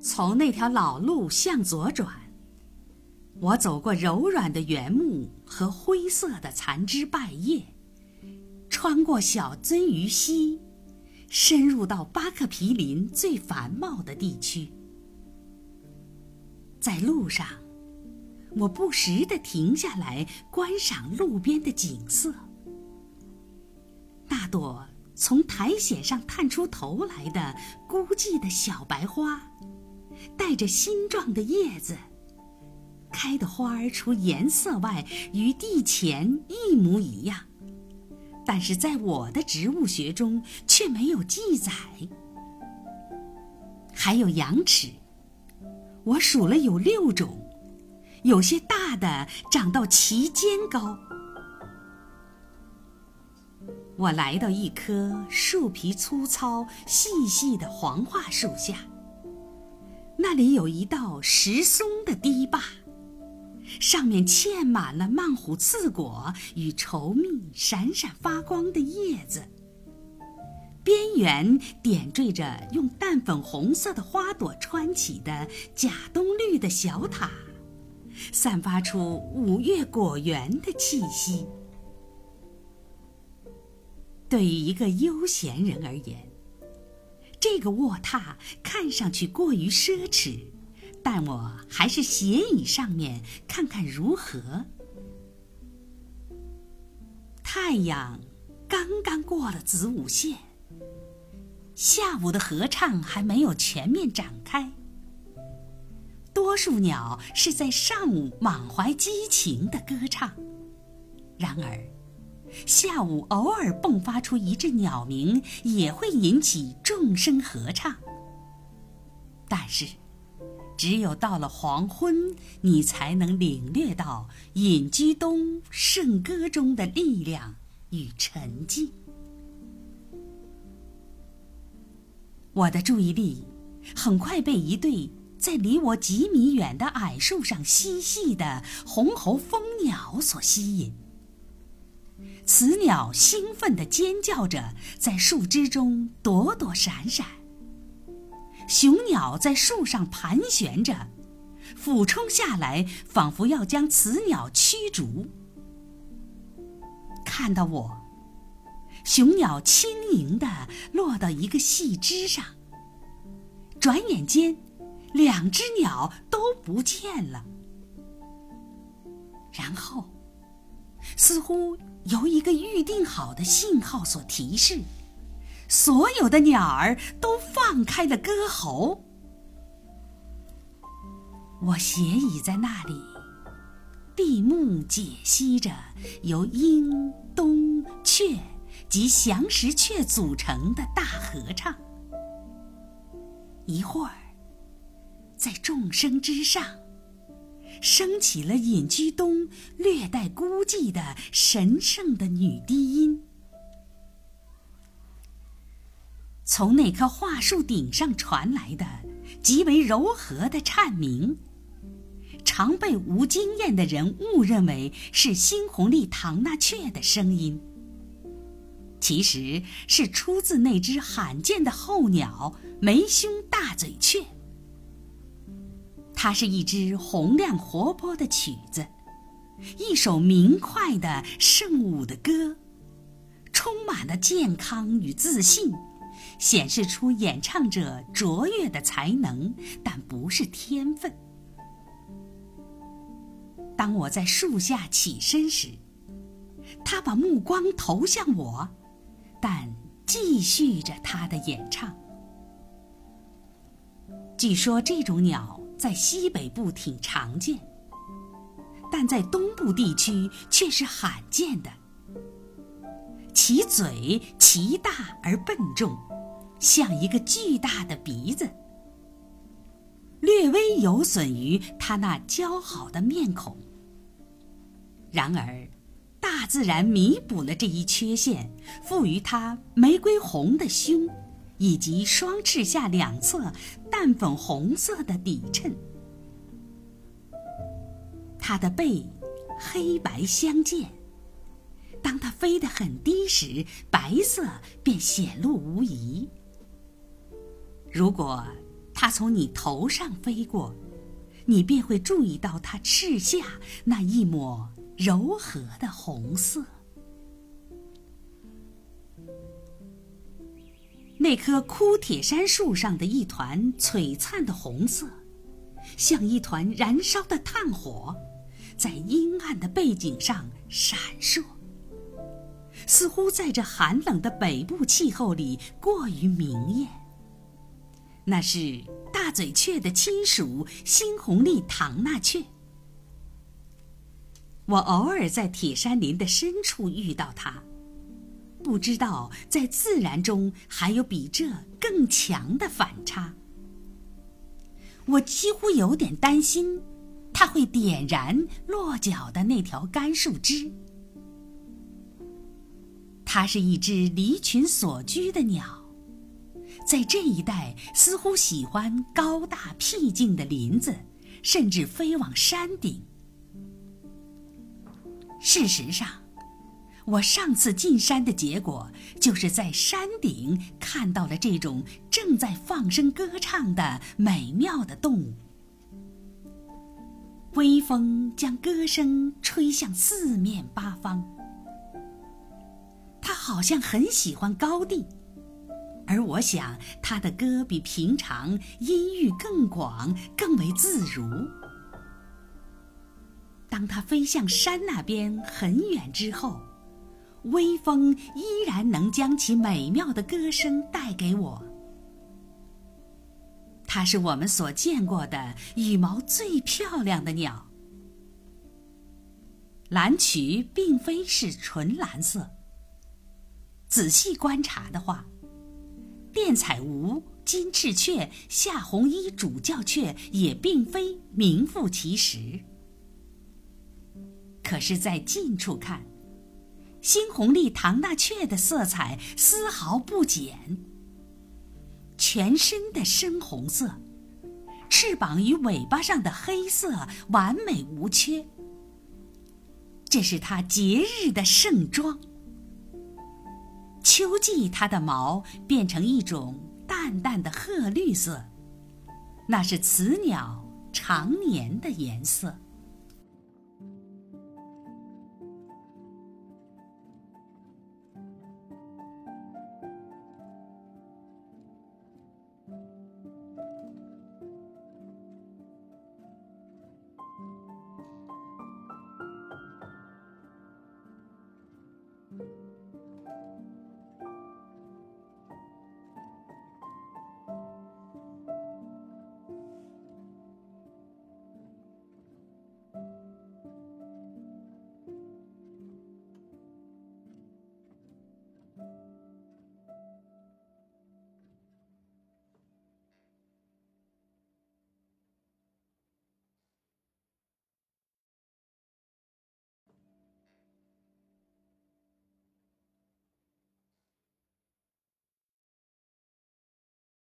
从那条老路向左转，我走过柔软的原木和灰色的残枝败叶，穿过小鳟鱼溪，深入到巴克皮林最繁茂的地区。在路上，我不时地停下来观赏路边的景色。那朵从苔藓上探出头来的孤寂的小白花，带着新状的叶子，开的花儿除颜色外与地前一模一样，但是在我的植物学中却没有记载。还有羊齿，我数了有六种，有些大的长到齐肩高。我来到一棵树皮粗糙、细细的黄桦树下，那里有一道石松的堤坝，上面嵌满了曼虎刺果与稠密、闪闪发光的叶子，边缘点缀着用淡粉红色的花朵穿起的假冬绿的小塔，散发出五月果园的气息。对于一个悠闲人而言，这个卧榻看上去过于奢侈，但我还是斜倚上面看看如何。太阳刚刚过了子午线，下午的合唱还没有全面展开。多数鸟是在上午满怀激情的歌唱，然而。下午偶尔迸发出一阵鸟鸣，也会引起众声合唱。但是，只有到了黄昏，你才能领略到隐居东圣歌中的力量与沉静。我的注意力很快被一对在离我几米远的矮树上嬉戏的红喉蜂鸟所吸引。雌鸟兴奋地尖叫着，在树枝中躲躲闪闪。雄鸟在树上盘旋着，俯冲下来，仿佛要将雌鸟驱逐。看到我，雄鸟轻盈地落到一个细枝上，转眼间，两只鸟都不见了。然后，似乎……由一个预定好的信号所提示，所有的鸟儿都放开了歌喉。我斜倚在那里，闭目解析着由鹰、冬、雀及翔石雀组成的大合唱。一会儿，在众生之上。升起了隐居东略带孤寂的神圣的女低音，从那棵桦树顶上传来的极为柔和的颤鸣，常被无经验的人误认为是猩红丽唐纳雀的声音，其实是出自那只罕见的候鸟眉胸大嘴雀。它是一支洪亮活泼的曲子，一首明快的圣舞的歌，充满了健康与自信，显示出演唱者卓越的才能，但不是天分。当我在树下起身时，他把目光投向我，但继续着他的演唱。据说这种鸟。在西北部挺常见，但在东部地区却是罕见的。其嘴奇大而笨重，像一个巨大的鼻子，略微有损于它那姣好的面孔。然而，大自然弥补了这一缺陷，赋予它玫瑰红的胸。以及双翅下两侧淡粉红色的底衬，它的背黑白相间。当它飞得很低时，白色便显露无遗。如果它从你头上飞过，你便会注意到它翅下那一抹柔和的红色。那棵枯铁杉树上的一团璀璨的红色，像一团燃烧的炭火，在阴暗的背景上闪烁，似乎在这寒冷的北部气候里过于明艳。那是大嘴雀的亲属猩红丽唐纳雀。我偶尔在铁杉林的深处遇到它。不知道在自然中还有比这更强的反差。我几乎有点担心，它会点燃落脚的那条干树枝。它是一只离群所居的鸟，在这一带似乎喜欢高大僻静的林子，甚至飞往山顶。事实上。我上次进山的结果，就是在山顶看到了这种正在放声歌唱的美妙的动物。微风将歌声吹向四面八方，它好像很喜欢高地，而我想它的歌比平常音域更广，更为自如。当它飞向山那边很远之后。微风依然能将其美妙的歌声带给我。它是我们所见过的羽毛最漂亮的鸟。蓝曲并非是纯蓝色。仔细观察的话，电彩鹕、金翅雀、夏红衣主教雀也并非名副其实。可是，在近处看。猩红丽唐纳雀的色彩丝毫不减，全身的深红色，翅膀与尾巴上的黑色完美无缺。这是它节日的盛装。秋季，它的毛变成一种淡淡的褐绿色，那是雌鸟常年的颜色。